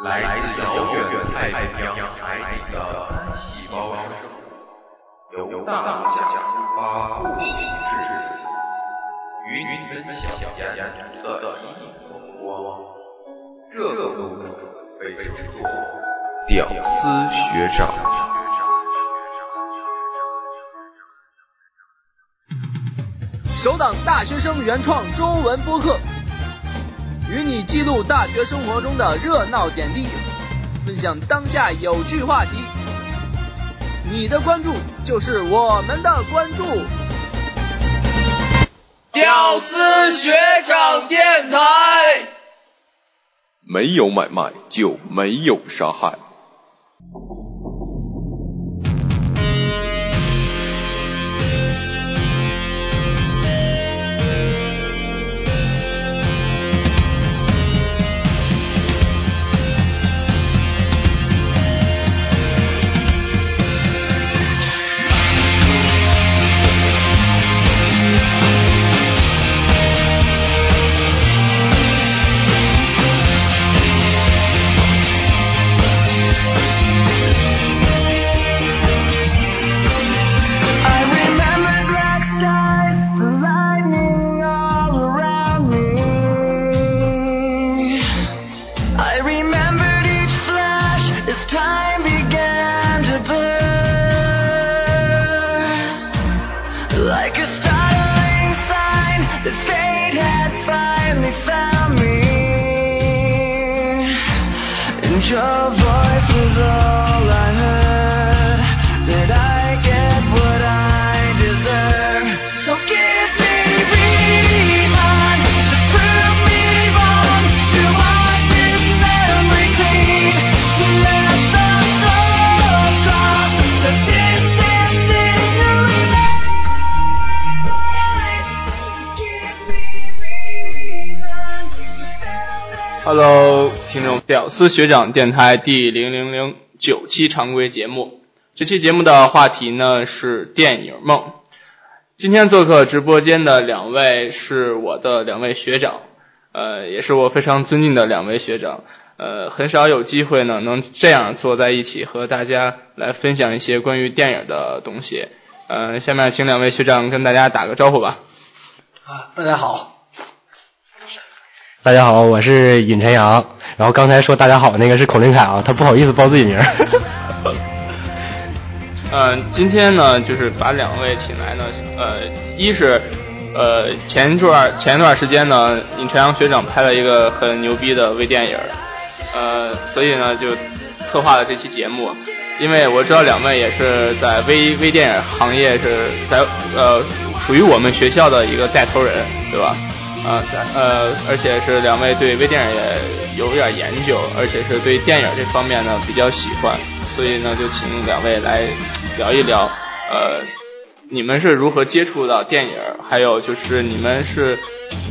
来自遥远太平洋海底的单细胞生物，由大陆讲发布形式与你分享沿途的一目光。这个物种被称作“屌丝学长”。首档大学生原创中文播客，与你记录大学生活中的热闹点滴，分享当下有趣话题。你的关注就是我们的关注。屌丝学长电台，没有买卖就没有杀害。like a star. 听众，屌丝学长电台第零零零九期常规节目。这期节目的话题呢是电影梦。今天做客直播间的两位是我的两位学长，呃，也是我非常尊敬的两位学长。呃，很少有机会呢能这样坐在一起和大家来分享一些关于电影的东西。呃，下面请两位学长跟大家打个招呼吧。啊，大家好。大家好，我是尹晨阳。然后刚才说大家好那个是孔令凯啊，他不好意思报自己名。嗯，今天呢，就是把两位请来呢，呃，一是呃前一段前一段时间呢，尹晨阳学长拍了一个很牛逼的微电影，呃，所以呢就策划了这期节目。因为我知道两位也是在微微电影行业是在呃属于我们学校的一个带头人，对吧？啊，呃，而且是两位对微电影也有点研究，而且是对电影这方面呢比较喜欢，所以呢就请两位来聊一聊，呃，你们是如何接触到电影，还有就是你们是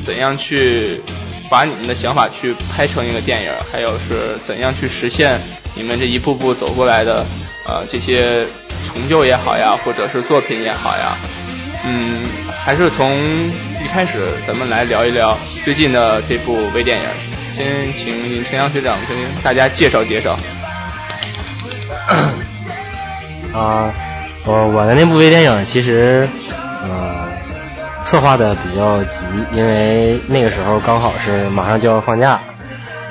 怎样去把你们的想法去拍成一个电影，还有是怎样去实现你们这一步步走过来的呃这些成就也好呀，或者是作品也好呀。嗯，还是从一开始咱们来聊一聊最近的这部微电影。先请陈阳学长跟大家介绍介绍。啊，我我的那部微电影其实呃策划的比较急，因为那个时候刚好是马上就要放假，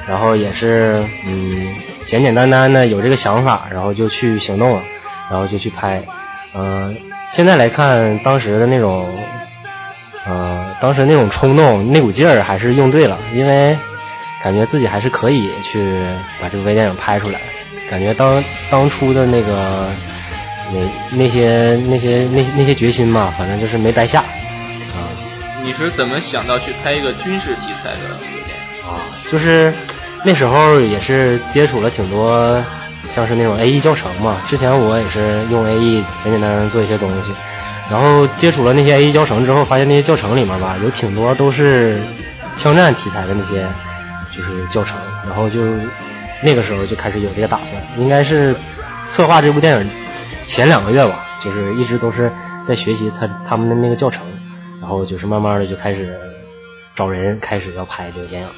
然后也是嗯简简单单的有这个想法，然后就去行动了，然后就去拍，嗯。现在来看，当时的那种，呃，当时那种冲动、那股劲儿还是用对了，因为感觉自己还是可以去把这部微电影拍出来。感觉当当初的那个那那些那些那那些决心嘛，反正就是没白下。啊，你是怎么想到去拍一个军事题材的微电影？啊，就是那时候也是接触了挺多。像是那种 A E 教程嘛，之前我也是用 A E 简简单单做一些东西，然后接触了那些 A E 教程之后，发现那些教程里面吧，有挺多都是枪战题材的那些就是教程，然后就那个时候就开始有这个打算，应该是策划这部电影前两个月吧，就是一直都是在学习他他们的那个教程，然后就是慢慢的就开始找人，开始要拍这个电影。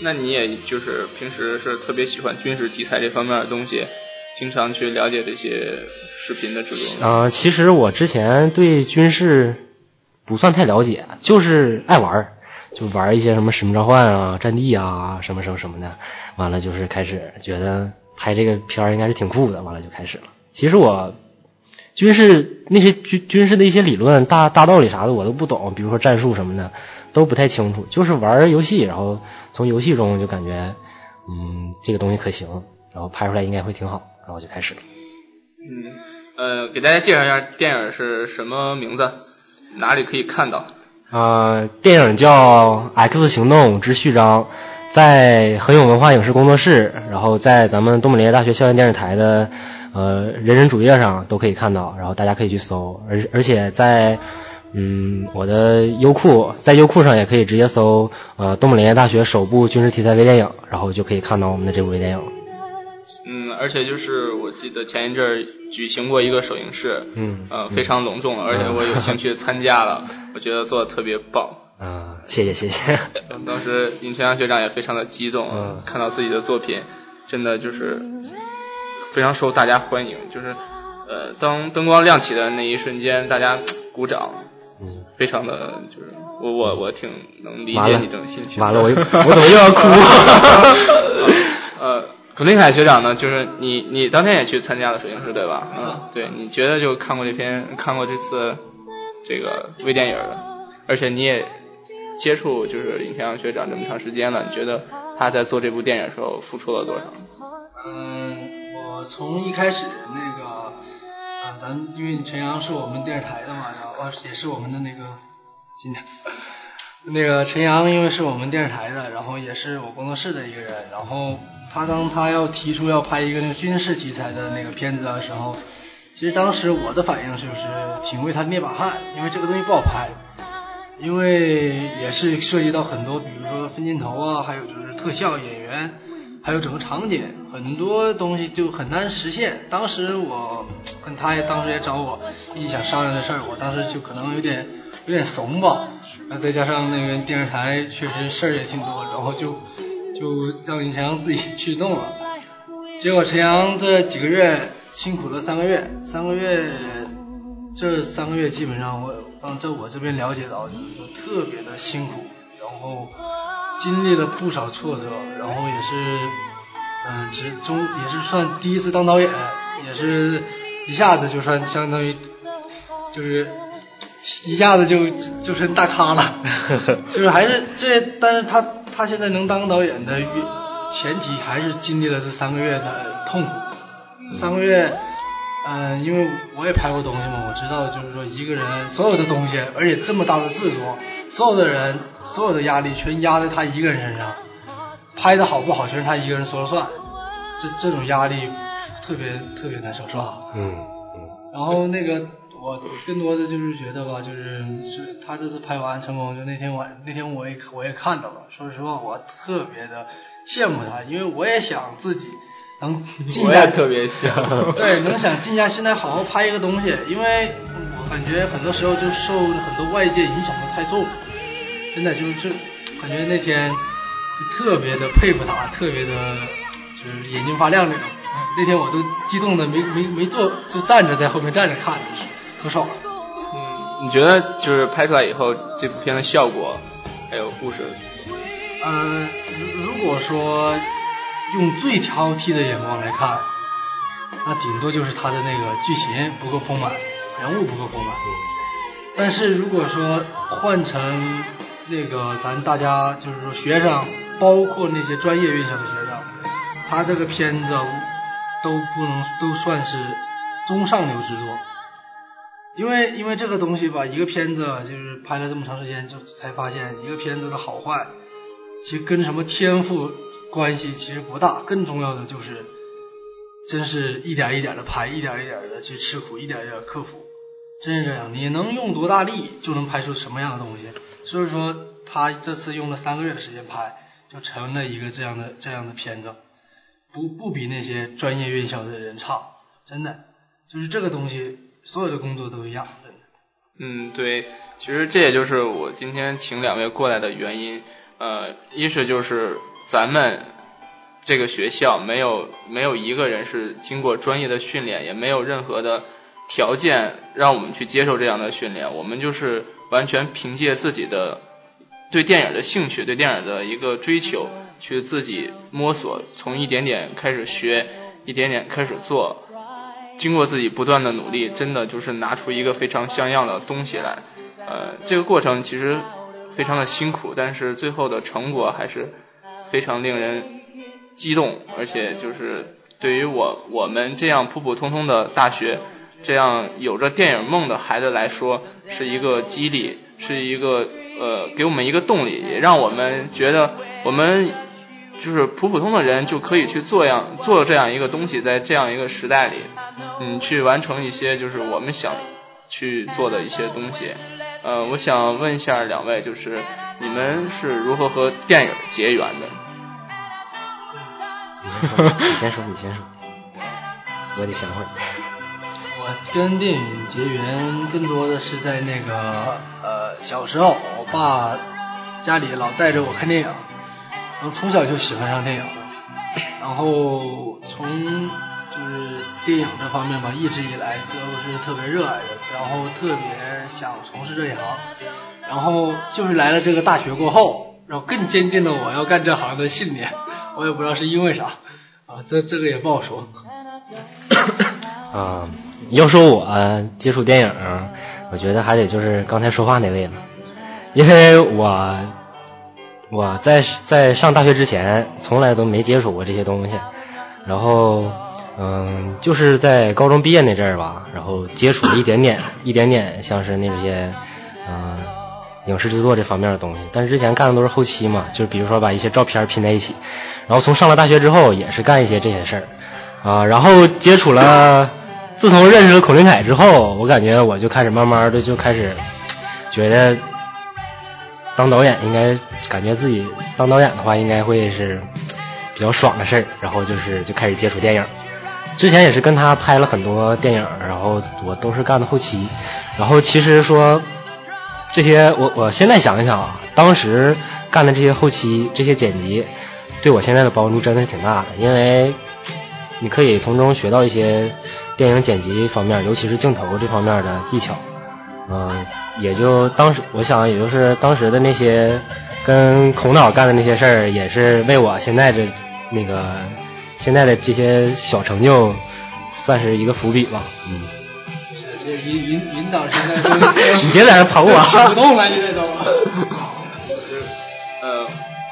那你也就是平时是特别喜欢军事题材这方面的东西，经常去了解这些视频的制作吗？啊、其实我之前对军事不算太了解，就是爱玩儿，就玩一些什么《使命召唤》啊、《战地》啊，什么什么什么的。完了就是开始觉得拍这个片儿应该是挺酷的，完了就开始了。其实我军事那些军军事的一些理论、大大道理啥的我都不懂，比如说战术什么的都不太清楚，就是玩游戏，然后从游戏中就感觉嗯这个东西可行，然后拍出来应该会挺好，然后就开始了。嗯，呃，给大家介绍一下电影是什么名字，哪里可以看到？呃，电影叫《X 行动之序章》，在恒永文化影视工作室，然后在咱们东北林业大学校园电视台的呃人人主页上都可以看到，然后大家可以去搜，而而且在嗯我的优酷，在优酷上也可以直接搜呃东北林业大学首部军事题材微电影，然后就可以看到我们的这部微电影。嗯，而且就是我记得前一阵儿举行过一个首映式，嗯呃，非常隆重，而且我有兴趣参加了，我觉得做的特别棒。嗯、谢谢谢谢。当时尹春阳学长也非常的激动，嗯看到自己的作品，真的就是非常受大家欢迎。就是呃，当灯光亮起的那一瞬间，大家鼓掌，嗯，非常的就是我我我挺能理解你这种心情的。完了，我又我怎么又要哭？呃，孔令凯学长呢，就是你你当天也去参加了首映式对吧？嗯，对，你觉得就看过这篇看过这次这个微电影的，而且你也接触就是尹天阳学长这么长时间了，你觉得他在做这部电影的时候付出了多少？嗯，我从一开始那个，啊，咱们因为陈阳是我们电视台的嘛，然后啊也是我们的那个今天。那个陈阳因为是我们电视台的，然后也是我工作室的一个人，然后他当他要提出要拍一个那个军事题材的那个片子的时候，其实当时我的反应就是挺为他捏把汗，因为这个东西不好拍，因为也是涉及到很多，比如说分镜头啊，还有就是特效演员，还有整个场景，很多东西就很难实现。当时我跟他也当时也找我一起想商量这事儿，我当时就可能有点有点怂吧，然后再加上那个电视台确实事儿也挺多，然后就就让尹晨阳自己去弄了。结果陈阳这几个月辛苦了三个月，三个月这三个月基本上我让这我这边了解到就是特别的辛苦，然后经历了不少挫折，然后也是嗯，只中也是算第一次当导演，也是一下子就算相当于就是一下子就就成大咖了，就是还是这，但是他他现在能当导演的前提还是经历了这三个月的痛苦，三个月。嗯，因为我也拍过东西嘛，我知道就是说一个人所有的东西，而且这么大的制作，所有的人所有的压力全压在他一个人身上，拍的好不好全是他一个人说了算，这这种压力特别特别难受，是吧？嗯嗯。然后那个我更多的就是觉得吧，就是是他这次拍完成功，就那天晚那天我也我也看到了，说实话我特别的羡慕他，因为我也想自己。能 静下，我也特别想，对，能想静下心来好好拍一个东西，因为我感觉很多时候就受很多外界影响的太重，真的就是感觉那天就特别的佩服他，特别的就是眼睛发亮那种。那天我都激动的没没没坐，就站着在后面站着看，可爽了。嗯，你觉得就是拍出来以后这部片的效果还有故事？嗯、呃，如果说。用最挑剔的眼光来看，那顶多就是他的那个剧情不够丰满，人物不够丰满。但是如果说换成那个咱大家就是说学生，包括那些专业院校的学生，他这个片子都不能都算是中上流之作。因为因为这个东西吧，一个片子就是拍了这么长时间，就才发现一个片子的好坏，其实跟什么天赋。关系其实不大，更重要的就是，真是一点一点的拍，一点一点的去吃苦，一点一点克服，真是这样。你能用多大力，就能拍出什么样的东西。所以说，他这次用了三个月的时间拍，就成了一个这样的这样的片子，不不比那些专业院校的人差，真的。就是这个东西，所有的工作都一样，嗯，对，其实这也就是我今天请两位过来的原因。呃，一是就是咱们这个学校没有没有一个人是经过专业的训练，也没有任何的条件让我们去接受这样的训练，我们就是完全凭借自己的对电影的兴趣，对电影的一个追求，去自己摸索，从一点点开始学，一点点开始做。经过自己不断的努力，真的就是拿出一个非常像样的东西来。呃，这个过程其实非常的辛苦，但是最后的成果还是非常令人激动，而且就是对于我我们这样普普通通的大学，这样有着电影梦的孩子来说，是一个激励，是一个呃给我们一个动力，也让我们觉得我们。就是普普通的人就可以去做样做这样一个东西，在这样一个时代里，嗯，去完成一些就是我们想去做的一些东西。呃，我想问一下两位，就是你们是如何和电影结缘的？你先说，你先说，我得想会。跟电影结缘更多的是在那个呃小时候，我爸家里老带着我看电影。然后从小就喜欢上电影了，然后从就是电影这方面吧，一直以来都是特别热爱的，然后特别想从事这一行，然后就是来了这个大学过后，然后更坚定了我要干这行的信念。我也不知道是因为啥啊，这这个也不好说。啊，要说我接触电影，我觉得还得就是刚才说话那位了，因为我。我在在上大学之前，从来都没接触过这些东西，然后，嗯，就是在高中毕业那阵儿吧，然后接触了一点点，一点点像是那些，嗯，影视制作这方面的东西。但是之前干的都是后期嘛，就是比如说把一些照片拼在一起。然后从上了大学之后，也是干一些这些事儿，啊，然后接触了，自从认识了孔令凯之后，我感觉我就开始慢慢的就开始觉得。当导演应该感觉自己当导演的话，应该会是比较爽的事儿。然后就是就开始接触电影，之前也是跟他拍了很多电影，然后我都是干的后期。然后其实说这些，我我现在想一想啊，当时干的这些后期、这些剪辑，对我现在的帮助真的是挺大的，因为你可以从中学到一些电影剪辑方面，尤其是镜头这方面的技巧，嗯。也就当时，我想，也就是当时的那些跟孔导干的那些事儿，也是为我现在的那个现在的这些小成就，算是一个伏笔吧。嗯。这引引引导现在 你别在这捧我。不动了，你这都。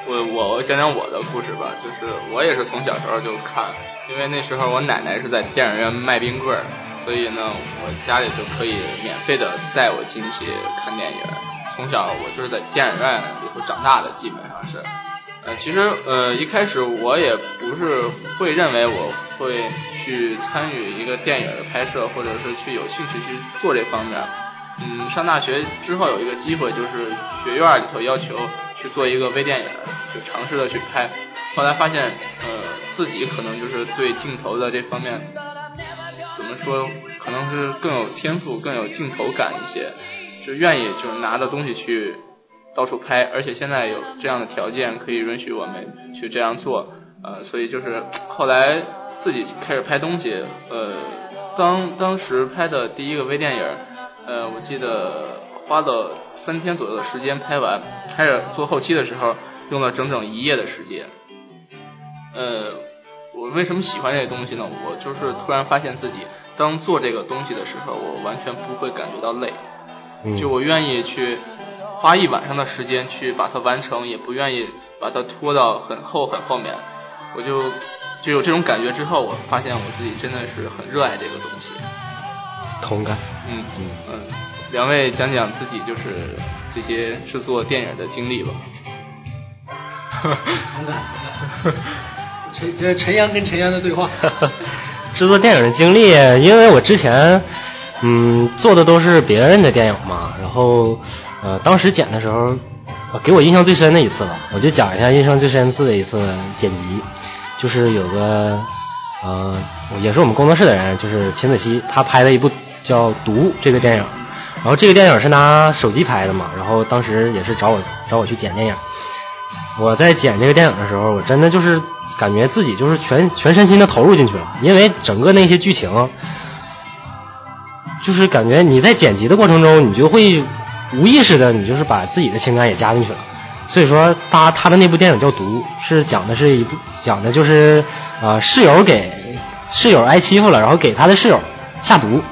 我我讲讲我的故事吧，就是我也是从小时候就看，因为那时候我奶奶是在电影院卖冰棍儿。所以呢，我家里就可以免费的带我进去看电影。从小我就是在电影院里头长大的，基本上是。呃，其实呃一开始我也不是会认为我会去参与一个电影的拍摄，或者是去有兴趣去做这方面。嗯，上大学之后有一个机会，就是学院里头要求去做一个微电影，就尝试的去拍。后来发现，呃，自己可能就是对镜头的这方面。怎么说？可能是更有天赋、更有镜头感一些，就愿意就是拿着东西去到处拍，而且现在有这样的条件可以允许我们去这样做，呃，所以就是后来自己开始拍东西，呃，当当时拍的第一个微电影，呃，我记得花了三天左右的时间拍完，开始做后期的时候用了整整一夜的时间，呃。我为什么喜欢这个东西呢？我就是突然发现自己当做这个东西的时候，我完全不会感觉到累，就我愿意去花一晚上的时间去把它完成，也不愿意把它拖到很后很后面。我就就有这种感觉之后，我发现我自己真的是很热爱这个东西。同感。嗯嗯嗯，两位讲讲自己就是这些制作电影的经历吧。同感。陈这陈阳跟陈阳的对话，制作电影的经历，因为我之前嗯做的都是别人的电影嘛，然后呃当时剪的时候，给我印象最深的一次吧，我就讲一下印象最深次的一次剪辑，就是有个呃也是我们工作室的人，就是秦子熙，他拍的一部叫《毒》这个电影，然后这个电影是拿手机拍的嘛，然后当时也是找我找我去剪电影。我在剪这个电影的时候，我真的就是感觉自己就是全全身心的投入进去了，因为整个那些剧情，就是感觉你在剪辑的过程中，你就会无意识的，你就是把自己的情感也加进去了。所以说，他他的那部电影叫《毒》，是讲的是一部讲的就是呃室友给室友挨欺负了，然后给他的室友下毒。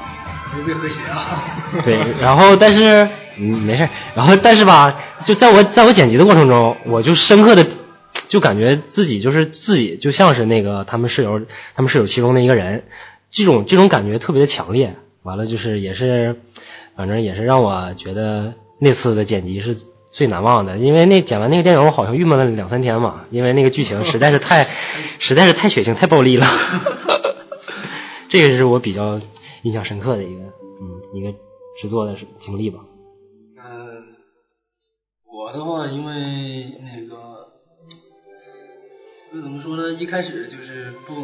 特别和谐啊。对，然后但是嗯没事，然后但是吧，就在我在我剪辑的过程中，我就深刻的就感觉自己就是自己就像是那个他们室友他们室友其中的一个人，这种这种感觉特别的强烈。完了就是也是，反正也是让我觉得那次的剪辑是最难忘的，因为那剪完那个电影我好像郁闷了两三天嘛，因为那个剧情实在是太实在是太血腥太暴力了，这个是我比较印象深刻的一个嗯一个制作的经历吧。嗯，我的话因为那个，就怎么说呢？一开始就是不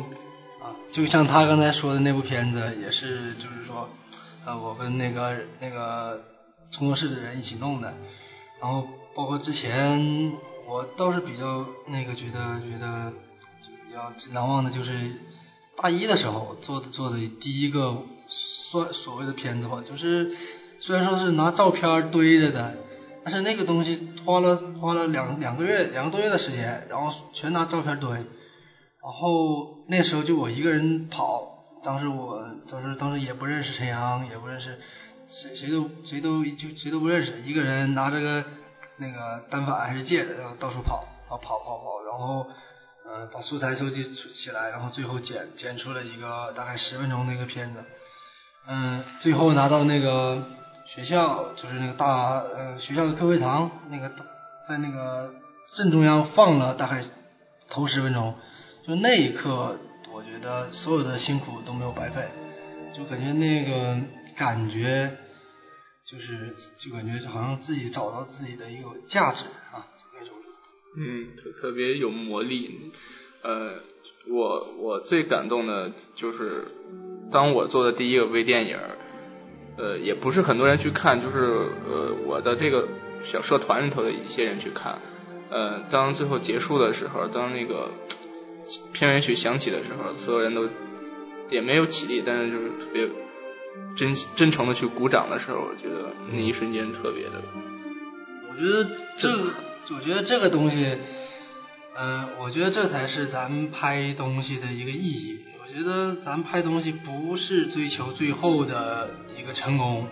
啊，就像他刚才说的那部片子，也是就是说，呃，我跟那个那个工作室的人一起弄的，然后包括之前我倒是比较那个觉得觉得比较难忘的就是大一的时候做的做的第一个算所谓的片子吧，就是虽然说是拿照片堆着的，但是那个东西花了花了两两个月两个多月的时间，然后全拿照片堆。然后那时候就我一个人跑，当时我当时当时也不认识陈阳，也不认识谁谁都谁都就谁都不认识，一个人拿着个那个单反还是借的，然后到处跑，跑跑跑跑，然后嗯把素材收集起来，然后最后剪剪出了一个大概十分钟的一个片子，嗯最后拿到那个学校就是那个大呃学校的课会堂那个在那个正中央放了大概头十分钟。就那一刻，我觉得所有的辛苦都没有白费，就感觉那个感觉，就是就感觉好像自己找到自己的一个价值啊，那种。嗯，特特别有魔力。呃，我我最感动的就是当我做的第一个微电影，呃，也不是很多人去看，就是呃我的这个小社团里头的一些人去看。呃，当最后结束的时候，当那个。片尾曲响起的时候，所有人都也没有起立，但是就是特别真真诚的去鼓掌的时候，我觉得那一瞬间特别的。我觉得这，我觉得这个东西，嗯，我觉得这才是咱们拍东西的一个意义。我觉得咱们拍东西不是追求最后的一个成功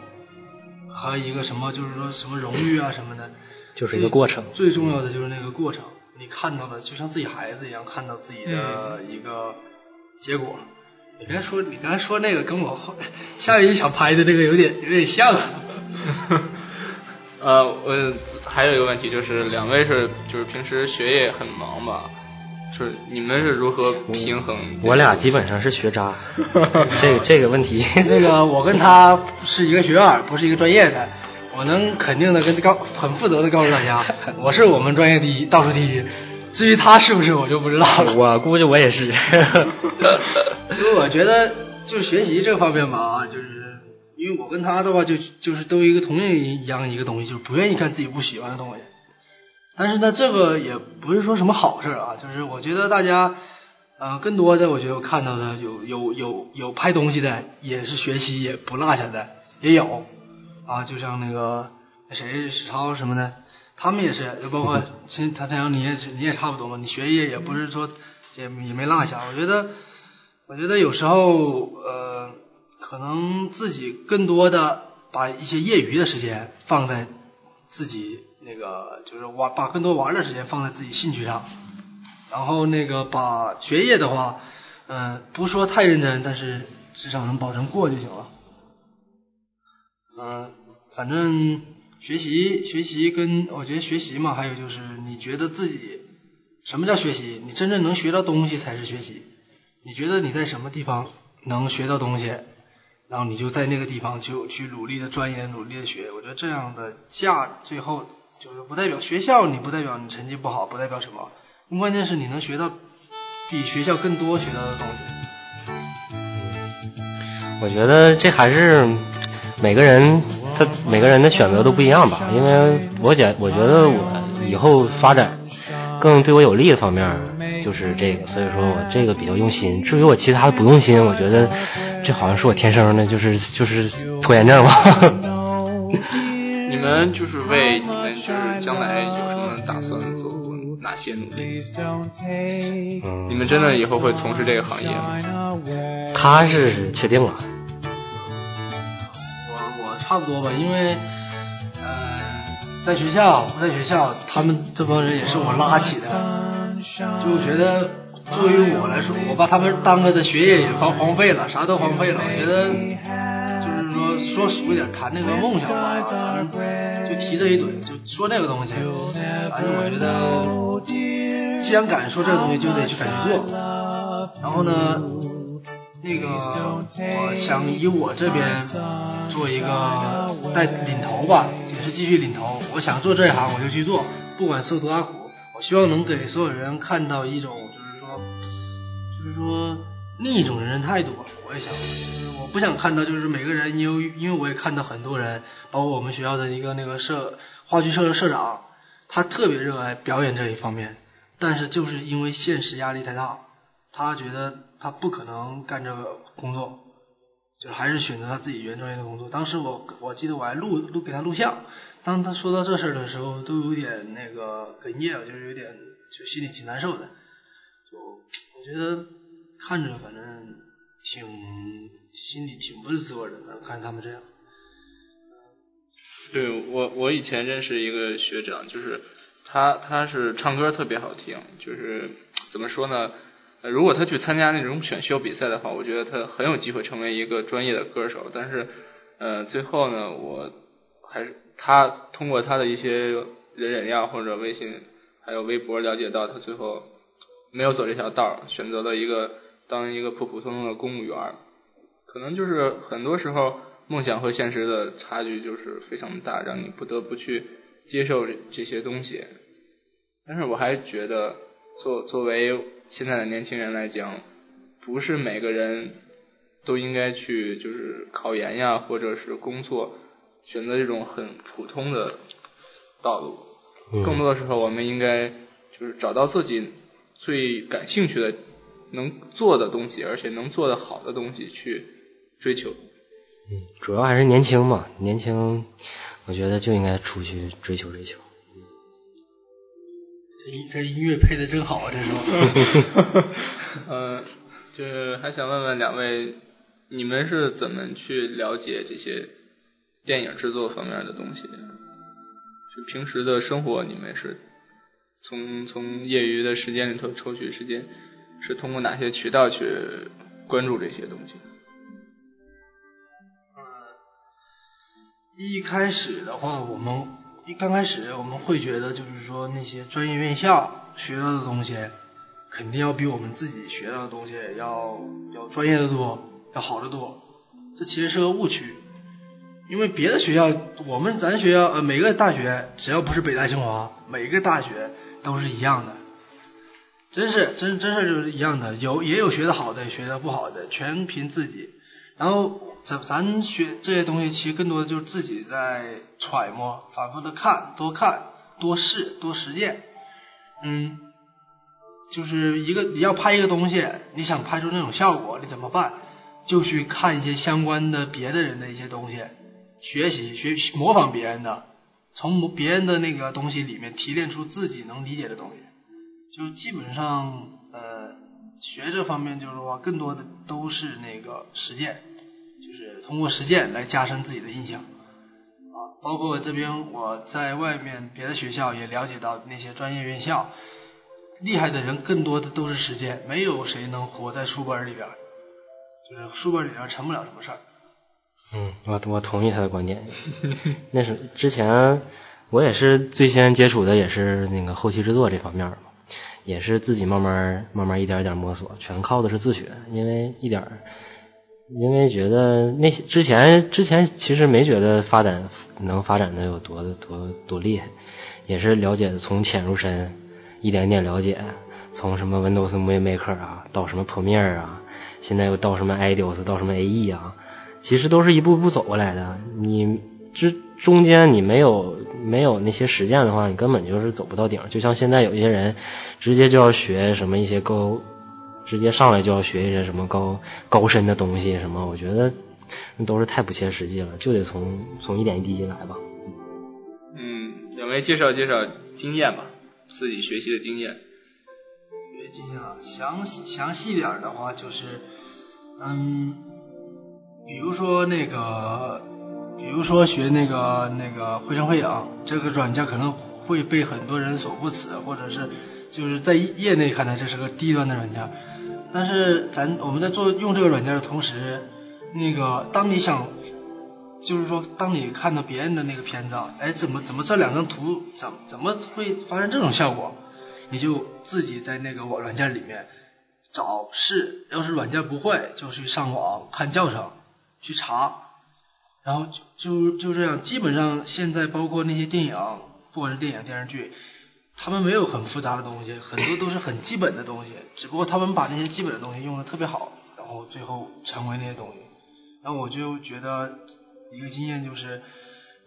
和一个什么，就是说什么荣誉啊什么的，就是一个过程。最重要的就是那个过程。你看到了，就像自己孩子一样，看到自己的一个结果。你刚才说，你刚才说那个跟我下一想拍的这个有点有点像。呃，我还有一个问题就是，两位是就是平时学业很忙吧？就是你们是如何平衡？我俩基本上是学渣。这个这个问题，那个我跟他是一个学院，不是一个专业的。我能肯定的跟告很负责的告诉大家，我是我们专业第一，倒数第一。至于他是不是，我就不知道了。我估计我也是。因为我觉得，就学习这方面吧，就是因为我跟他的话，就就是都一个同样一样一个东西，就是不愿意干自己不喜欢的东西。但是呢，这个也不是说什么好事啊，就是我觉得大家，呃，更多的我觉得我看到的有有有有拍东西的，也是学习也不落下的，也有。啊，就像那个谁史超什么的，他们也是，就包括 陈他这样，你也你也差不多嘛，你学业也不是说也也没落下。我觉得，我觉得有时候呃，可能自己更多的把一些业余的时间放在自己那个就是玩，把更多玩的时间放在自己兴趣上，然后那个把学业的话，嗯，不说太认真，但是至少能保证过就行了。嗯。反正学习学习跟我觉得学习嘛，还有就是你觉得自己什么叫学习？你真正能学到东西才是学习。你觉得你在什么地方能学到东西，然后你就在那个地方就去努力的钻研，努力的学。我觉得这样的价最后就是不代表学校，你不代表你成绩不好，不代表什么。关键是你能学到比学校更多学到的东西。我觉得这还是每个人。他每个人的选择都不一样吧，因为我觉我觉得我以后发展，更对我有利的方面就是这个，所以说我这个比较用心。至于我其他的不用心，我觉得这好像是我天生的，就是就是拖延症吧。你们就是为是将来有什么打算，做哪些努力？你们真的以后会从事这个行业吗？他是确定了。我我差不多吧，因为呃，在学校在学校，他们这帮人也是我拉起的，就觉得作为我来说，我把他们当了的学业也荒荒废了，啥都荒废了。我觉得就是说说俗一点，谈那个梦想吧，咱就提这一嘴，就说那个东西。反正我觉得，既然敢说这个东西，就得去敢去做。然后呢？那个，我想以我这边做一个带领头吧，也是继续领头。我想做这一行，我就去做，不管受多大苦。我希望能给所有人看到一种，就是说，就是说另一种人生态度。我也想，我不想看到，就是每个人，因为因为我也看到很多人，包括我们学校的一个那个社话剧社的社长，他特别热爱表演这一方面，但是就是因为现实压力太大，他觉得。他不可能干这个工作，就还是选择他自己原专业的工作。当时我我记得我还录录给他录像，当他说到这事儿的时候，都有点那个哽咽，就是有点就心里挺难受的。就我觉得看着反正挺心里挺不是滋味的，看他们这样。对我我以前认识一个学长，就是他他是唱歌特别好听，就是怎么说呢？如果他去参加那种选秀比赛的话，我觉得他很有机会成为一个专业的歌手。但是，呃，最后呢，我还是他通过他的一些人人呀或者微信还有微博了解到，他最后没有走这条道，选择了一个当一个普普通通的公务员。可能就是很多时候梦想和现实的差距就是非常大，让你不得不去接受这些东西。但是我还觉得，作作为现在的年轻人来讲，不是每个人都应该去就是考研呀，或者是工作，选择这种很普通的道路。更多的时候，我们应该就是找到自己最感兴趣的、能做的东西，而且能做的好的东西去追求。嗯，主要还是年轻嘛，年轻，我觉得就应该出去追求追求。这音乐配的真好啊！这首。嗯，就是还想问问两位，你们是怎么去了解这些电影制作方面的东西？就平时的生活，你们是从从业余的时间里头抽取时间，是通过哪些渠道去关注这些东西？嗯，一开始的话，我们。一刚开始我们会觉得，就是说那些专业院校学到的东西，肯定要比我们自己学到的东西要要专业的多，要好得多。这其实是个误区，因为别的学校，我们咱学校呃每个大学，只要不是北大清华，每个大学都是一样的，真是真真是就是一样的，有也有学的好的，学的不好的，全凭自己。然后。咱咱学这些东西，其实更多的就是自己在揣摩，反复的看，多看，多试，多实践。嗯，就是一个你要拍一个东西，你想拍出那种效果，你怎么办？就去看一些相关的别的人的一些东西，学习学模仿别人的，从别人的那个东西里面提炼出自己能理解的东西。就基本上呃，学这方面就是说，更多的都是那个实践。就是通过实践来加深自己的印象啊，包括这边我在外面别的学校也了解到那些专业院校，厉害的人更多的都是实践，没有谁能活在书本里边，就是书本里边成不了什么事儿。嗯，我我同意他的观点。那是之前我也是最先接触的也是那个后期制作这方面也是自己慢慢慢慢一点一点摸索，全靠的是自学，因为一点。因为觉得那些之前之前其实没觉得发展能发展的有多多多厉害，也是了解的从浅入深，一点一点了解，从什么 Windows Movie Maker 啊，到什么 Premiere 啊，现在又到什么 Idoos 到什么 AE 啊，其实都是一步步走过来的。你之中间你没有没有那些实践的话，你根本就是走不到顶。就像现在有一些人直接就要学什么一些高，直接上来就要学一些什么高高深的东西什么，我觉得那都是太不切实际了，就得从从一点一滴来吧。嗯，两位介绍介绍经验吧，自己学习的经验。学经验啊，详细详细点的话就是，嗯，比如说那个。比如说学那个那个绘声绘影这个软件可能会被很多人所不齿，或者是就是在业内看来这是个低端的软件，但是咱我们在做用这个软件的同时，那个当你想就是说当你看到别人的那个片子，哎怎么怎么这两张图怎怎么会发生这种效果，你就自己在那个网软件里面找试，要是软件不会就去上网看教程去查。然后就就这样，基本上现在包括那些电影，不管是电影电视剧，他们没有很复杂的东西，很多都是很基本的东西，只不过他们把那些基本的东西用的特别好，然后最后成为那些东西。然后我就觉得一个经验就是，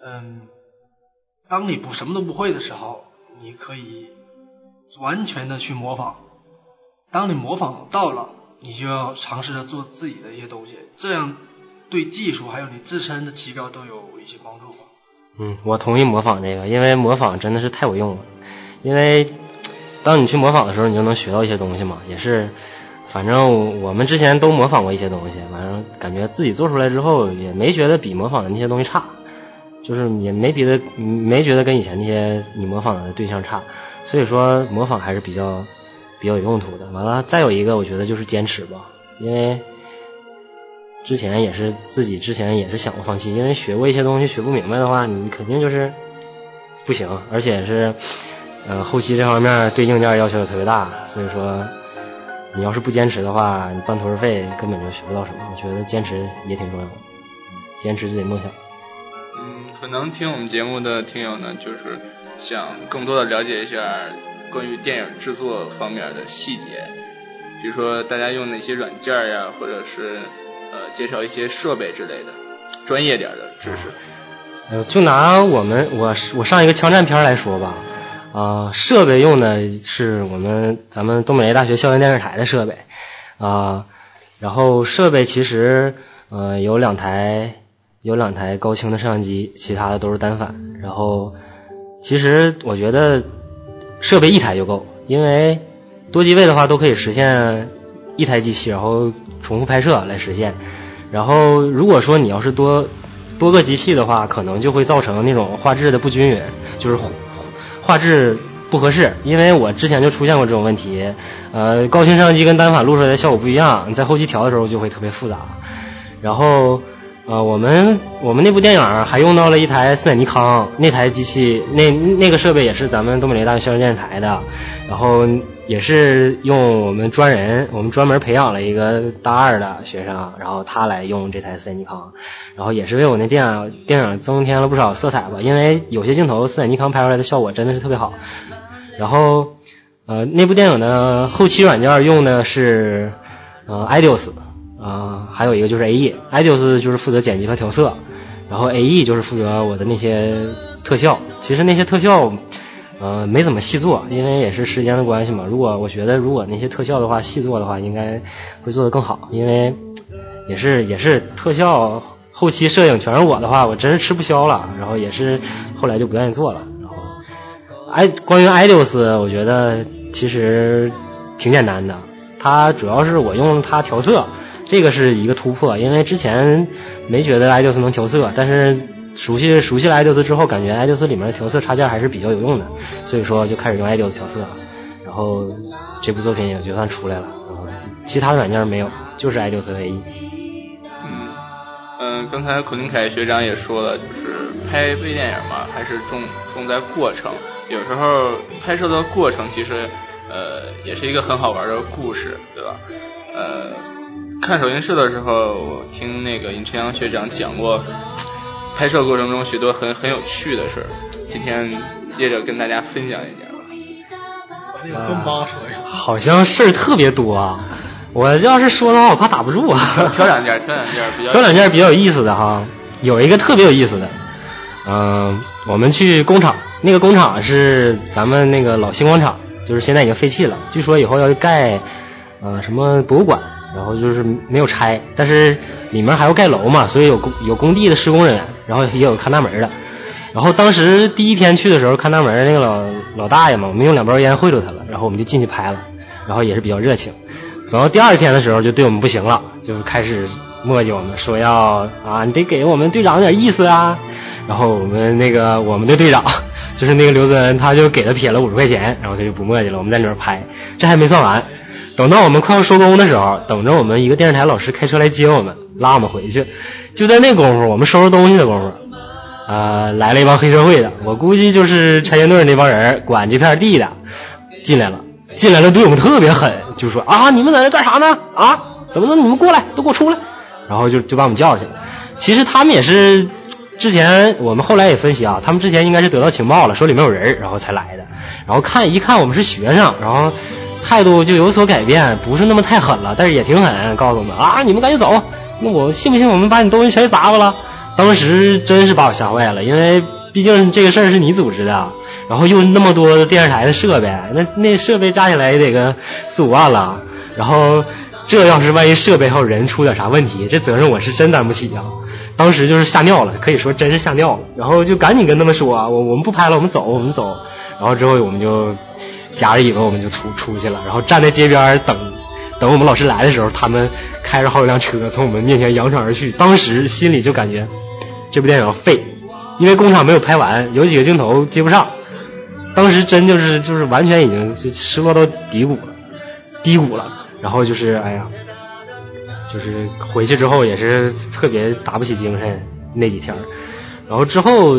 嗯，当你不什么都不会的时候，你可以完全的去模仿，当你模仿到了，你就要尝试着做自己的一些东西，这样。对技术还有你自身的提高都有一些帮助吧。嗯，我同意模仿这个，因为模仿真的是太有用了。因为当你去模仿的时候，你就能学到一些东西嘛。也是，反正我们之前都模仿过一些东西，反正感觉自己做出来之后，也没觉得比模仿的那些东西差，就是也没别的，没觉得跟以前那些你模仿的对象差。所以说，模仿还是比较比较有用途的。完了，再有一个，我觉得就是坚持吧，因为。之前也是自己之前也是想过放弃，因为学过一些东西学不明白的话，你肯定就是不行，而且是呃后期这方面对硬件要求也特别大，所以说你要是不坚持的话，你半途而废根本就学不到什么。我觉得坚持也挺重要的，坚持自己梦想。嗯，可能听我们节目的听友呢，就是想更多的了解一下关于电影制作方面的细节，比如说大家用哪些软件呀，或者是。呃，介绍一些设备之类的，专业点的知识。呃，就拿我们我我上一个枪战片来说吧，啊，设备用的是我们咱们东北大学校园电视台的设备，啊，然后设备其实呃有两台有两台高清的摄像机，其他的都是单反。然后其实我觉得设备一台就够，因为多机位的话都可以实现一台机器，然后。重复拍摄来实现，然后如果说你要是多多个机器的话，可能就会造成那种画质的不均匀，就是画质不合适。因为我之前就出现过这种问题，呃，高清摄像机跟单反录出来的效果不一样，你在后期调的时候就会特别复杂。然后，呃，我们我们那部电影还用到了一台斯坦尼康，那台机器那那个设备也是咱们东北大学校园电视台的，然后。也是用我们专人，我们专门培养了一个大二的学生，然后他来用这台斯坦尼康，然后也是为我那电影电影增添了不少色彩吧。因为有些镜头斯坦尼康拍出来的效果真的是特别好。然后，呃，那部电影的后期软件用的是呃 iDos，啊，还有一个就是 AE，iDos 就是负责剪辑和调色，然后 AE 就是负责我的那些特效。其实那些特效。呃，没怎么细做，因为也是时间的关系嘛。如果我觉得如果那些特效的话细做的话，应该会做得更好。因为也是也是特效后期摄影全是我的话，我真是吃不消了。然后也是后来就不愿意做了。然后，哎，关于 iDos，我觉得其实挺简单的。它主要是我用它调色，这个是一个突破，因为之前没觉得 iDos 能调色，但是。熟悉熟悉了爱 d o s 之后，感觉爱 d o s 里面的调色插件还是比较有用的，所以说就开始用爱 d o s 调色了，然后这部作品也就算出来了。然后其他软件没有，就是爱 d o s 唯一。嗯嗯，刚才孔令凯学长也说了，就是拍微电影嘛，还是重重在过程。有时候拍摄的过程其实呃也是一个很好玩的故事，对吧？呃，看首映式的时候，我听那个尹晨阳学长讲过。拍摄过程中许多很很有趣的事儿，今天接着跟大家分享一下吧。那个跟妈说一下。好像事儿特别多啊，我要是说的话，我怕打不住啊。挑两件，挑两件比较。挑两件比较有意思的哈，有一个特别有意思的，嗯，我们去工厂，那个工厂是咱们那个老星光厂，就是现在已经废弃了。据说以后要盖，呃，什么博物馆，然后就是没有拆，但是里面还要盖楼嘛，所以有工有工地的施工人员，然后也有看大门的。然后当时第一天去的时候，看大门那个老老大爷嘛，我们用两包烟贿赂他了，然后我们就进去拍了，然后也是比较热情。等到第二天的时候，就对我们不行了，就开始磨叽我们，说要啊，你得给我们队长点意思啊。然后我们那个我们的队长 就是那个刘泽恩，他就给他撇了五十块钱，然后他就不磨叽了。我们在里面拍，这还没算完。等到我们快要收工的时候，等着我们一个电视台老师开车来接我们，拉我们回去。就在那功夫，我们收拾东西的功夫。呃，来了一帮黑社会的，我估计就是拆迁队那帮人管这片地的进来了，进来了对我们特别狠，就说啊，你们在这干啥呢？啊，怎么能你们过来，都给我出来！然后就就把我们叫去了。其实他们也是之前我们后来也分析啊，他们之前应该是得到情报了，说里面有人，然后才来的。然后看一看我们是学生，然后态度就有所改变，不是那么太狠了，但是也挺狠，告诉我们啊，你们赶紧走，那我信不信我们把你东西全砸了？当时真是把我吓坏了，因为毕竟这个事儿是你组织的，然后用那么多电视台的设备，那那设备加起来也得个四五万了。然后这要是万一设备还有人出点啥问题，这责任我是真担不起啊！当时就是吓尿了，可以说真是吓尿了。然后就赶紧跟他们说，我我们不拍了，我们走，我们走。然后之后我们就夹着尾巴我们就出出去了，然后站在街边等等我们老师来的时候，他们开着好几辆车从我们面前扬长而去。当时心里就感觉。这部电影要废，因为工厂没有拍完，有几个镜头接不上。当时真就是就是完全已经就失落到低谷了，低谷了。然后就是哎呀，就是回去之后也是特别打不起精神那几天。然后之后，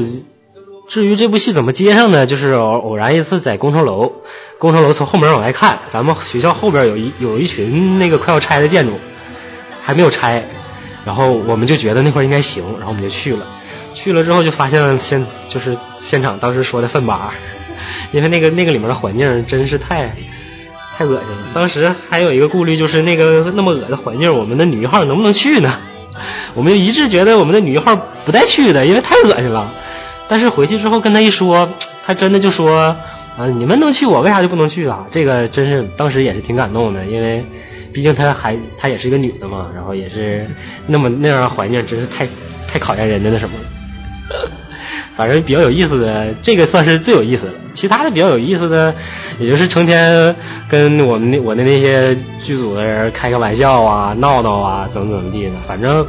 至于这部戏怎么接上呢，就是偶偶然一次在工程楼，工程楼从后门往外看，咱们学校后边有一有一群那个快要拆的建筑，还没有拆。然后我们就觉得那块应该行，然后我们就去了。去了之后就发现现就是现场当时说的粪吧，因为那个那个里面的环境真是太太恶心了。当时还有一个顾虑就是那个那么恶的环境，我们的女一号能不能去呢？我们就一致觉得我们的女一号不带去的，因为太恶心了。但是回去之后跟他一说，他真的就说啊，你们能去，我为啥就不能去啊？这个真是当时也是挺感动的，因为。毕竟她还她也是一个女的嘛，然后也是那么那样的环境，真是太太考验人的那什么。反正比较有意思的，这个算是最有意思的。其他的比较有意思的，也就是成天跟我们那我的那些剧组的人开个玩笑啊、闹闹啊，怎么怎么地的。反正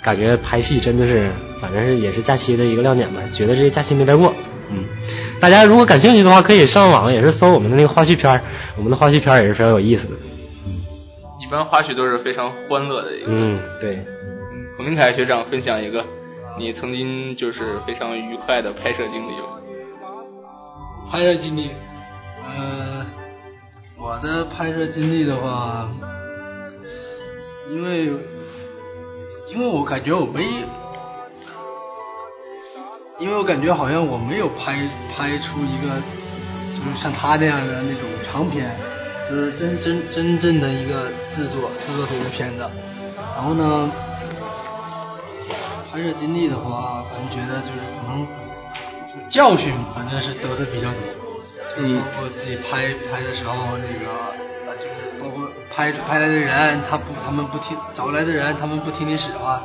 感觉拍戏真的是，反正是也是假期的一个亮点吧。觉得这个假期没白过，嗯。大家如果感兴趣的话，可以上网也是搜我们的那个花絮片我们的花絮片也是非常有意思的。一般花絮都是非常欢乐的一个。嗯，对。孔明凯学长分享一个你曾经就是非常愉快的拍摄经历吧。拍摄经历，嗯，我的拍摄经历的话，因为因为我感觉我没。因为我感觉好像我没有拍拍出一个就是像他那样的那种长片，就是真真真正的一个制作制作的一个片子。然后呢，拍摄经历的话，反正觉得就是可能教训反正是得的比较多，就是包括自己拍拍的时候那个呃，就是包括拍拍来的人他不他们不听找来的人他们不听你使唤。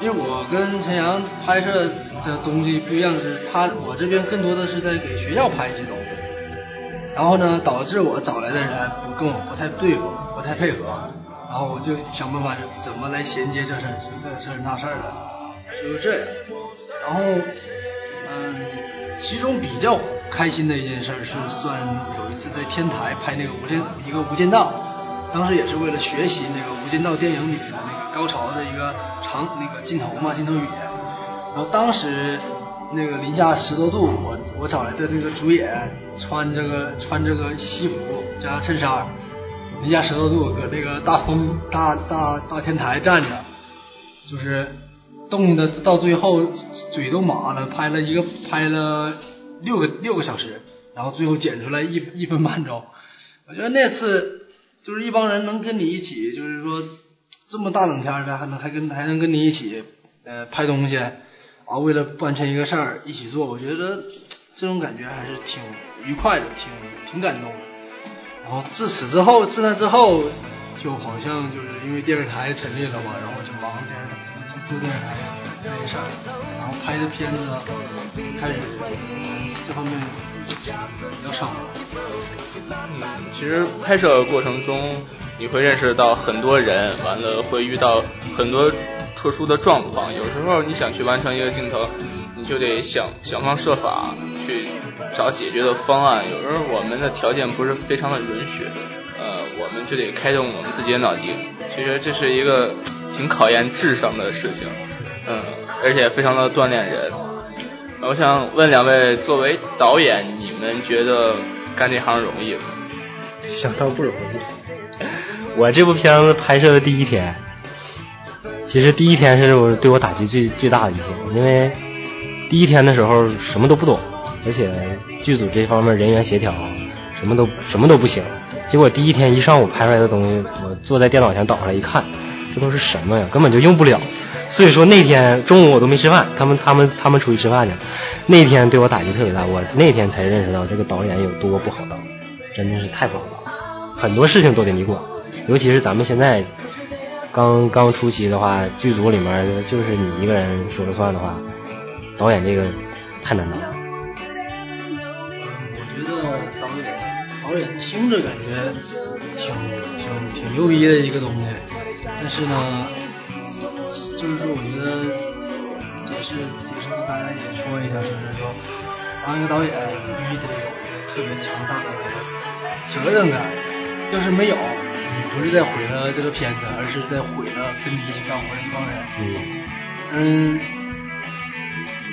因为我跟陈阳拍摄的东西不一样，是他我这边更多的是在给学校拍一些东西，然后呢，导致我找来的人跟我不太对付，不太配合，然后我就想办法怎么来衔接这事儿这事儿那事儿的，就是这样。然后，嗯，其中比较开心的一件事是算有一次在天台拍那个无间一个无间道，当时也是为了学习那个无间道电影里的那个高潮的一个。长那个镜头嘛，镜头语言。然后当时那个零下十多度，我我找来的那个主演穿这个穿这个西服加衬衫，零下十多度搁那个大风大大大天台站着，就是冻的到最后嘴都麻了，拍了一个拍了六个六个小时，然后最后剪出来一一分半钟。我觉得那次就是一帮人能跟你一起，就是说。这么大冷天的，还能还跟还能跟你一起呃拍东西，啊，为了完成一个事儿一起做，我觉得这种感觉还是挺愉快的，挺挺感动的。然后自此之后，自那之后，就好像就是因为电视台成立了嘛，然后就忙电视台，就做电视台这些事儿，然后拍的片子开始这方面比较少。嗯，其实拍摄过程中你会认识到很多人，完了会遇到很多特殊的状况，有时候你想去完成一个镜头，你就得想想方设法去。找解决的方案，有时候我们的条件不是非常的允许，呃，我们就得开动我们自己的脑筋。其实这是一个挺考验智商的事情，嗯，而且非常的锻炼人。我想问两位，作为导演，你们觉得干这行容易吗？相当不容易。我这部片子拍摄的第一天，其实第一天是我对我打击最最大的一天，因为第一天的时候什么都不懂。而且剧组这方面人员协调什么都什么都不行，结果第一天一上午拍出来的东西，我坐在电脑前导出来一看，这都是什么呀？根本就用不了。所以说那天中午我都没吃饭，他们他们他们出去吃饭去了。那天对我打击特别大，我那天才认识到这个导演有多不好当，真的是太不好当，很多事情都得你管，尤其是咱们现在刚刚初期的话，剧组里面就是你一个人说了算的话，导演这个太难当了。我觉得。导演导演听着感觉挺挺挺牛逼的一个东西，但是呢，就是说我觉得也是也是跟大家也说一下，就是说当一个导演必须得有一个特别强大的责任感，要是没有，不是在毁了这个片子，而是在毁了跟你一起干活的一帮人。嗯，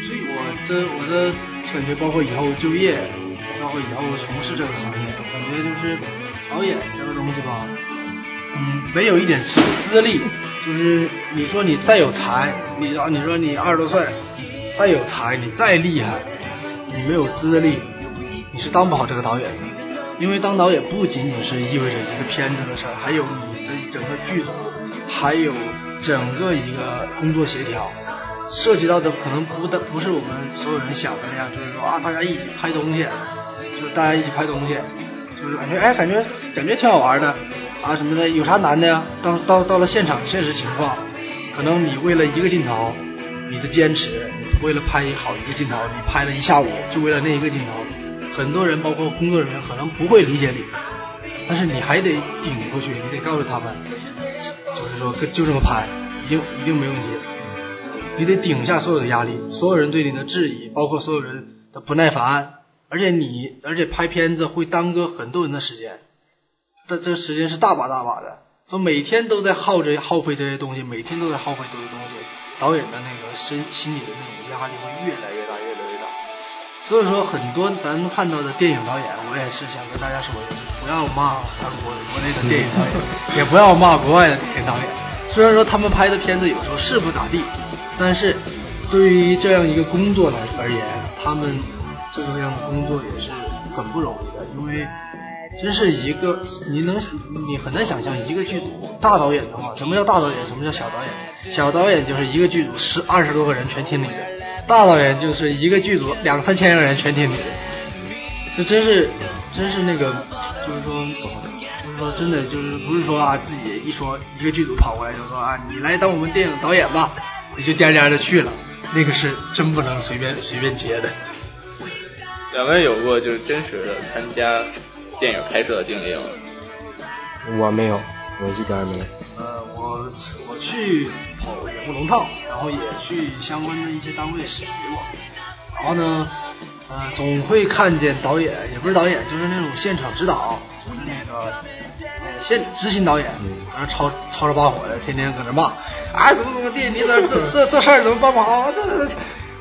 所以我的我的感觉，包括以后就业，包括以后从事这个行业。感觉就是导演这个东西吧，嗯，没有一点资资历，就是你说你再有才，你啊，你说你二十多岁，再有才，你再厉害，你没有资历，你是当不好这个导演的。因为当导演不仅仅是意味着一个片子的事儿，还有你的整个剧组，还有整个一个工作协调，涉及到的可能不的不是我们所有人想的那样，就是说啊，大家一起拍东西，就是大家一起拍东西。就是感觉哎，感觉感觉挺好玩的啊什么的，有啥难的呀？到到到了现场现实情况，可能你为了一个镜头，你的坚持，为了拍好一个镜头，你拍了一下午，就为了那一个镜头。很多人包括工作人员可能不会理解你，但是你还得顶过去，你得告诉他们，就是说就这么拍，一定一定没问题。你得顶下所有的压力，所有人对你的质疑，包括所有人的不耐烦。而且你，而且拍片子会耽搁很多人的时间，这这时间是大把大把的，说每天都在耗着耗费这些东西，每天都在耗费这些东西，导演的那个身心里的那种压力会越来越，所以说，很多咱们看到的电影导演，我也是想跟大家说，不要骂咱国国内的电影导演，也不要骂国外的电影导演。虽然说他们拍的片子有时候是不咋地，但是对于这样一个工作来而言，他们。这个样的工作也是很不容易的，因为真是一个你能你很难想象一个剧组大导演的话，什么叫大导演，什么叫小导演？小导演就是一个剧组十二十多个人全听你的，大导演就是一个剧组两三千个人全听你的。这真是真是那个，就是说就是说真的就是不是说啊自己一说一个剧组跑过来就说啊你来当我们电影导演吧，你就颠颠的去了，那个是真不能随便随便接的。两位有过就是真实的参加电影拍摄的经历吗？我没有，我一点也没有。呃，我我去跑演过龙套，然后也去相关的一些单位实习过。然后呢，呃，总会看见导演，也不是导演，就是那种现场指导，就是那个现执行导演，在那吵吵着把火的，天天搁那骂，啊，怎么怎么地，你这这这这事儿怎么办不好？这这。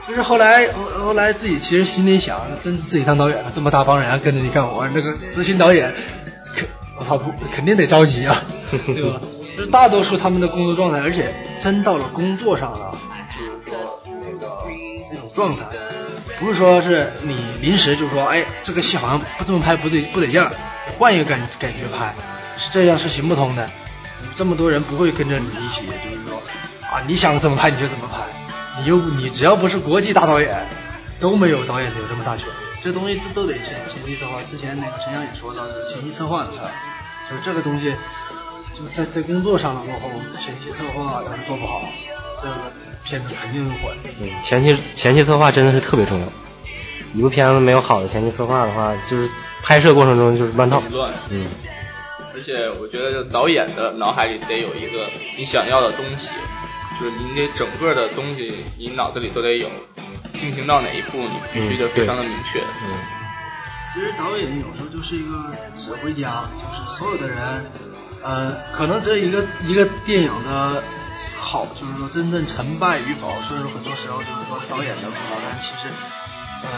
就是后来后后来自己其实心里想，真自己当导演了，这么大帮人跟着你干活，那个执行导演，肯我操不肯定得着急啊，对吧？就是大多数他们的工作状态，而且真到了工作上了，就是说那个这种状态，不是说是你临时就说，哎，这个戏好像不这么拍不对不得劲儿，换一个感感觉拍，是这样是行不通的。这么多人不会跟着你一起，就是说啊，你想怎么拍你就怎么拍。你又你只要不是国际大导演，都没有导演有这么大权力。这东西都都得前前期策划。之前那个陈翔也说到，就是前期策划的事儿，就是这个东西，就在在工作上了过后，前期策划要是做不好，这个片子肯定毁。嗯，前期前期策划真的是特别重要。一部片子没有好的前期策划的话，就是拍摄过程中就是乱套。乱。嗯。而且我觉得，导演的脑海里得有一个你想要的东西，就是你得整个的东西，你脑子里都得有。进行到哪一步，你必须得非常的明确。嗯。其实导演有时候就是一个指挥家，就是所有的人，呃，可能这一个一个电影的好，就是说真正成败与否，所以说很多时候就是说导演的功劳，但其实，嗯，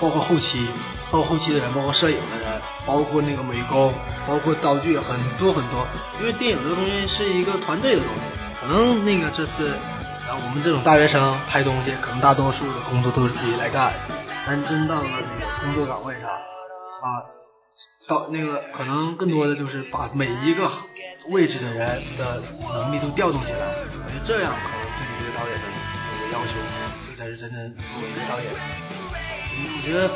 包括后期，包括后期的人，包括摄影的人，包括那个美工，包括道具，很多很多。因为电影这个东西是一个团队的东西，可能那个这次。然后我们这种大学生拍东西，可能大多数的工作都是自己来干，但真到了那个工作岗位上，啊，到那个可能更多的就是把每一个位置的人的能力都调动起来，我觉得这样可能对于一个导演的那个要求，这才是真正作为一个导演。我觉得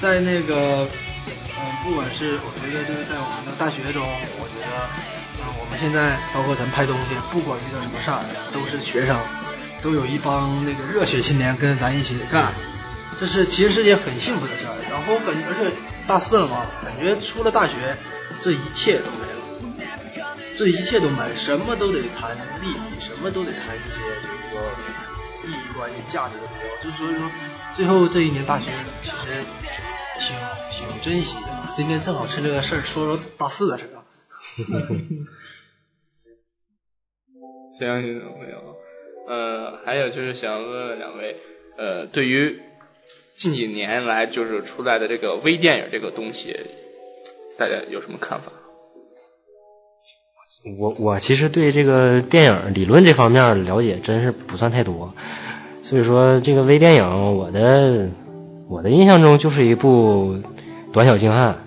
在那个，嗯，不管是我觉得就是在我们的大学中，我觉得，嗯，我们现在包括咱拍东西，不管遇到什么事儿，都是学生。都有一帮那个热血青年跟着咱一起干，这是其实是件很幸福的事儿。然后我感觉，而且大四了嘛，感觉出了大学，这一切都没了，这一切都没了，什么都得谈利益，什么都得谈一些就是说利益关系、价值的比较。就所以说，最后这一年大学其实挺挺珍惜的。今天正好趁这个事儿说说大四的事儿。相信没有。呃，还有就是想问问两位，呃，对于近几年来就是出来的这个微电影这个东西，大家有什么看法？我我其实对这个电影理论这方面了解真是不算太多，所以说这个微电影，我的我的印象中就是一部短小精悍，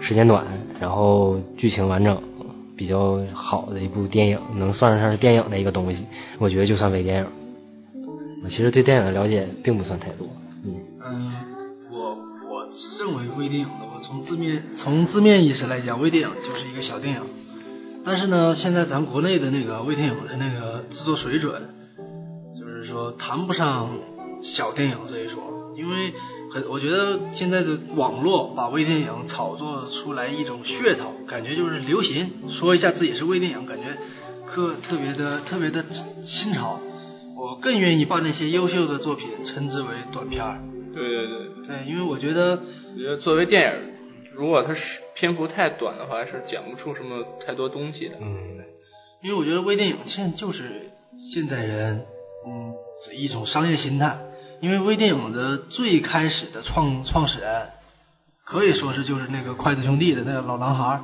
时间短，然后剧情完整。比较好的一部电影，能算得上是电影的一个东西，我觉得就算微电影。我其实对电影的了解并不算太多。嗯，我我认为微电影的话，从字面从字面意思来讲，微电影就是一个小电影。但是呢，现在咱国内的那个微电影的那个制作水准，就是说谈不上小电影这一说，因为。很，我觉得现在的网络把微电影炒作出来一种噱头，感觉就是流行，说一下自己是微电影，感觉特特别的特别的新潮。我更愿意把那些优秀的作品称之为短片儿。对对对，对，因为我觉得，我觉得作为电影，如果它是篇幅太短的话，是讲不出什么太多东西的。嗯，因为我觉得微电影现在就是现代人，嗯，一种商业心态。因为微电影的最开始的创创始人，可以说是就是那个筷子兄弟的那个老男孩，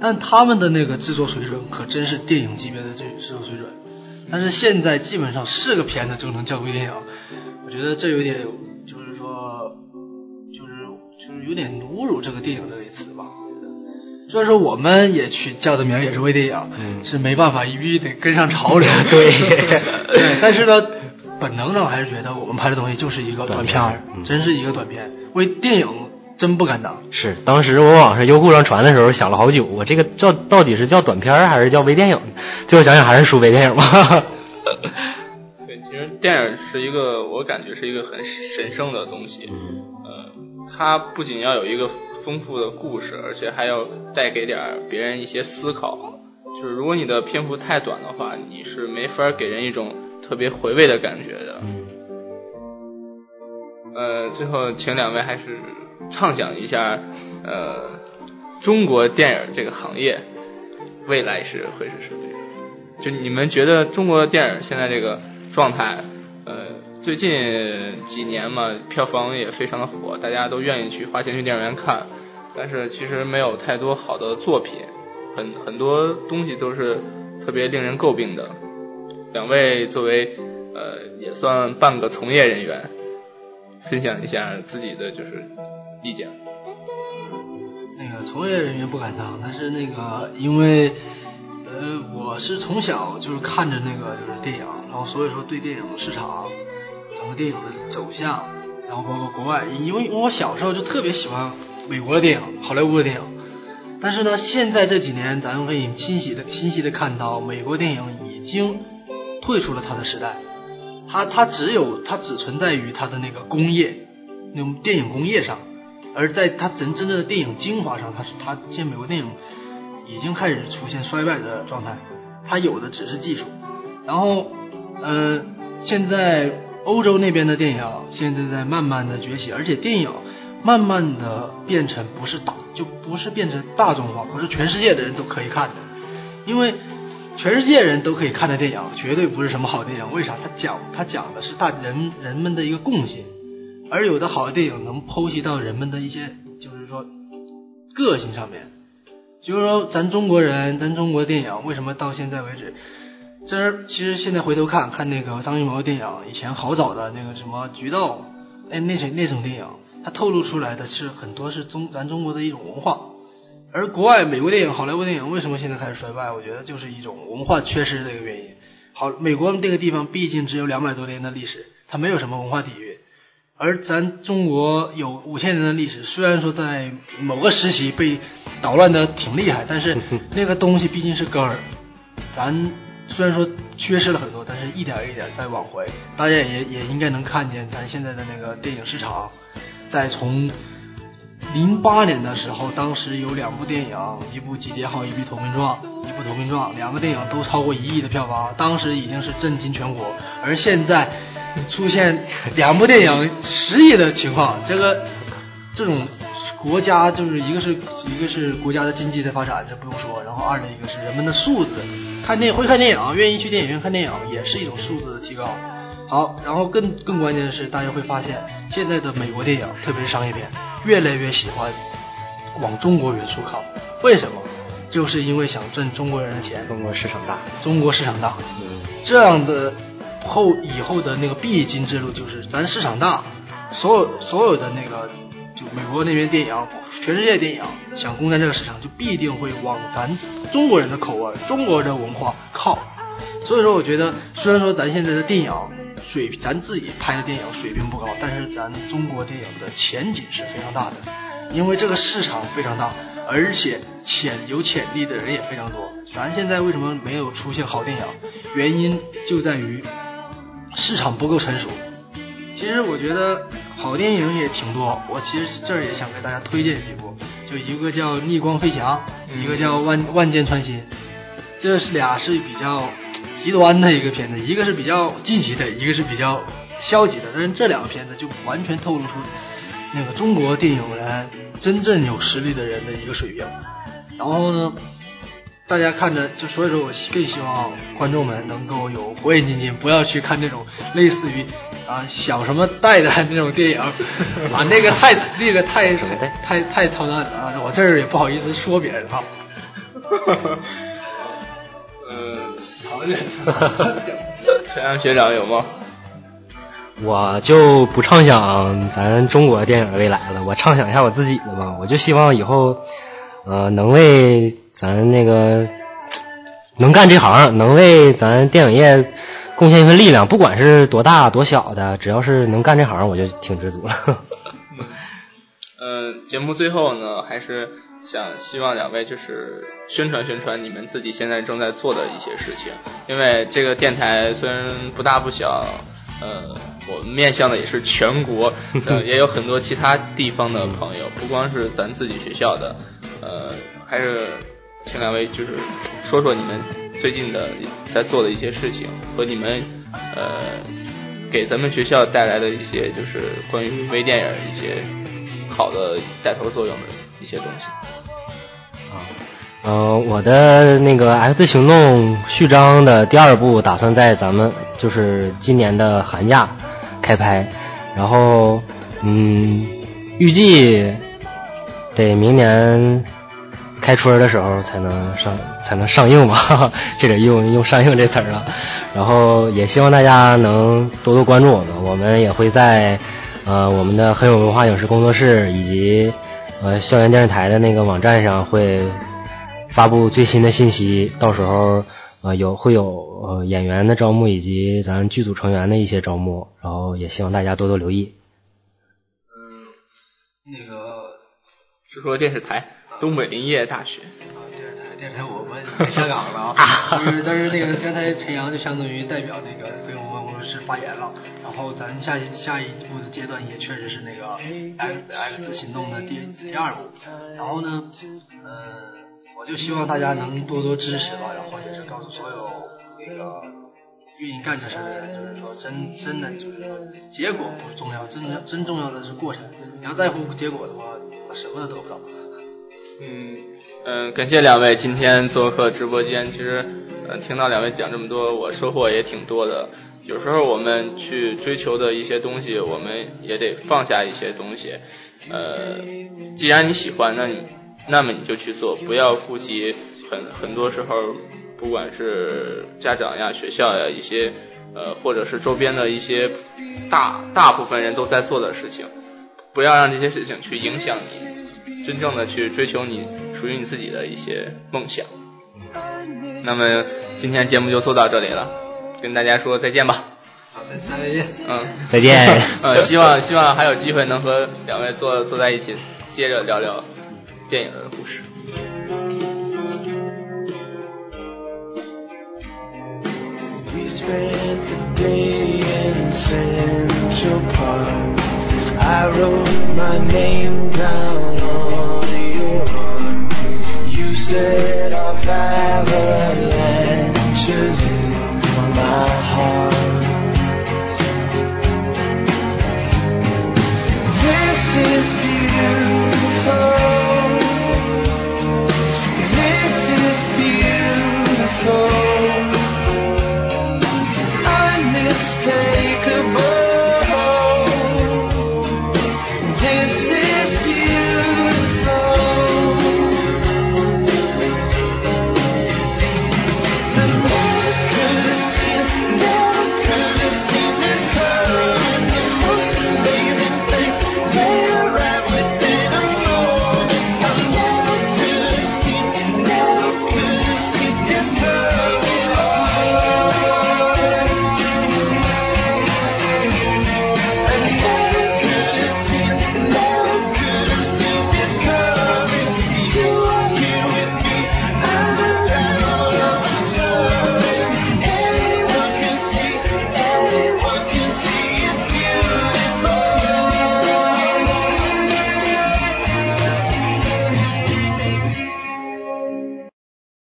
但他们的那个制作水准可真是电影级别的制制作水准。但是现在基本上是个片子就能叫微电影，我觉得这有点有点侮辱这个电影这个词吧。虽然说我们也去叫的名也是微电影，是没办法，必须得跟上潮流。对，对，但是呢。本能上还是觉得我们拍的东西就是一个短片儿，真是一个短片，微电影真不敢当。是，当时我往上优酷上传的时候想了好久，我这个叫到底是叫短片还是叫微电影？最后想想还是输微电影吧。对，其实电影是一个，我感觉是一个很神圣的东西。嗯。呃，它不仅要有一个丰富的故事，而且还要带给点别人一些思考。就是如果你的篇幅太短的话，你是没法给人一种。特别回味的感觉的，呃，最后请两位还是畅想一下，呃，中国电影这个行业未来是会是什么样？就你们觉得中国电影现在这个状态，呃，最近几年嘛，票房也非常的火，大家都愿意去花钱去电影院看，但是其实没有太多好的作品，很很多东西都是特别令人诟病的。两位作为呃也算半个从业人员，分享一下自己的就是意见。那个从业人员不敢当，但是那个因为呃我是从小就是看着那个就是电影，然后所以说对电影市场整个电影的走向，然后包括国外，因为因为我小时候就特别喜欢美国的电影，好莱坞的电影。但是呢，现在这几年咱们可以清晰的清晰的看到，美国电影已经退出了它的时代，它它只有它只存在于它的那个工业，那种电影工业上，而在它真真正的电影精华上，它是它现在美国电影已经开始出现衰败的状态，它有的只是技术，然后嗯，现在欧洲那边的电影现在在慢慢的崛起，而且电影。慢慢的变成不是大，就不是变成大众化，不是全世界的人都可以看的，因为全世界人都可以看的电影，绝对不是什么好电影。为啥？它讲它讲的是大人人们的一个共性，而有的好的电影能剖析到人们的一些，就是说个性上面。就是说，咱中国人，咱中国电影为什么到现在为止，这其实现在回头看看那个张艺谋的电影，以前好早的那个什么《菊道》，哎，那种那种电影。它透露出来的是很多是中咱中国的一种文化，而国外美国电影、好莱坞电影为什么现在开始衰败？我觉得就是一种文化缺失的一个原因。好，美国这个地方毕竟只有两百多年的历史，它没有什么文化底蕴，而咱中国有五千年的历史，虽然说在某个时期被捣乱的挺厉害，但是那个东西毕竟是根儿。咱虽然说缺失了很多，但是一点一点在挽回。大家也也应该能看见咱现在的那个电影市场。在从零八年的时候，当时有两部电影，一部《集结号》，一部《投名状》，一部《投名状》，两个电影都超过一亿的票房，当时已经是震惊全国。而现在出现两部电影十亿的情况，这个这种国家就是一个是一个是国家的经济在发展，这不用说，然后二的一个是人们的素质，看电影会看电影，愿意去电影院看电影，也是一种素质的提高。好，然后更更关键的是，大家会发现现在的美国电影，特别是商业片，越来越喜欢往中国元素靠。为什么？就是因为想挣中国人的钱。中国市场大。中国市场大。嗯。这样的后以后的那个必经之路就是，咱市场大，所有所有的那个就美国那边电影，全世界电影想攻占这个市场，就必定会往咱中国人的口味、中国人的文化靠。所以说，我觉得虽然说咱现在的电影。水咱自己拍的电影水平不高，但是咱中国电影的前景是非常大的，因为这个市场非常大，而且潜有潜力的人也非常多。咱现在为什么没有出现好电影？原因就在于市场不够成熟。其实我觉得好电影也挺多，我其实这儿也想给大家推荐几部，就一个叫《逆光飞翔》，一个叫《万万箭穿心》，这是俩是比较。极端的一个片子，一个是比较积极的，一个是比较消极的。但是这两个片子就完全透露出那个中国电影人真正有实力的人的一个水平。然后呢，大家看着就所以说，我更希望观众们能够有火眼金睛，不要去看那种类似于啊小什么带的那种电影啊，那个太 那个太太太操蛋了啊！我这儿也不好意思说别人哈。陈阳学长有吗？我就不畅想咱中国电影未来了，我畅想一下我自己的吧。我就希望以后，呃，能为咱那个能干这行，能为咱电影业贡献一份力量，不管是多大多小的，只要是能干这行，我就挺知足了。嗯，节目最后呢，还是。想希望两位就是宣传宣传你们自己现在正在做的一些事情，因为这个电台虽然不大不小，呃，我们面向的也是全国，也有很多其他地方的朋友，不光是咱自己学校的，呃，还是请两位就是说说你们最近的在做的一些事情和你们呃给咱们学校带来的一些就是关于微电影一些好的带头作用的一些东西。嗯，我的那个《X 行动》序章的第二部打算在咱们就是今年的寒假开拍，然后嗯，预计得明年开春的时候才能上才能上映吧，这得用用上映这词儿了。然后也希望大家能多多关注我们，我们也会在呃我们的很有文化影视工作室以及呃校园电视台的那个网站上会。发布最新的信息，到时候呃有会有呃演员的招募以及咱剧组成员的一些招募，然后也希望大家多多留意。嗯，那个就说电视台，东北林业大学。啊，电视台，电视台我们回香港了啊，就是但是那个刚才陈阳就相当于代表那个给我们工作室发言了，然后咱下一下一步的阶段也确实是那个 X X 行动的第第二步，然后呢，嗯、我就希望大家能多多支持吧，然后也是告诉所有那个愿意干这事的人，就是说真真的就是说结果不重要，真正真重要的是过程，你要在乎结果的话，什么都得不到。嗯嗯，感谢两位今天做客直播间。其实，嗯，听到两位讲这么多，我收获也挺多的。有时候我们去追求的一些东西，我们也得放下一些东西。呃，既然你喜欢，那你那么你就去做，不要顾及很很多时候，不管是家长呀、学校呀一些呃，或者是周边的一些大大部分人都在做的事情，不要让这些事情去影响你真正的去追求你属于你自己的一些梦想。那么今天节目就做到这里了，跟大家说再见吧。好，再再见。嗯，再见。呃，希望希望还有机会能和两位坐坐在一起，接着聊聊电影的故事。We spent the day in Central Park. I wrote my name down set on fire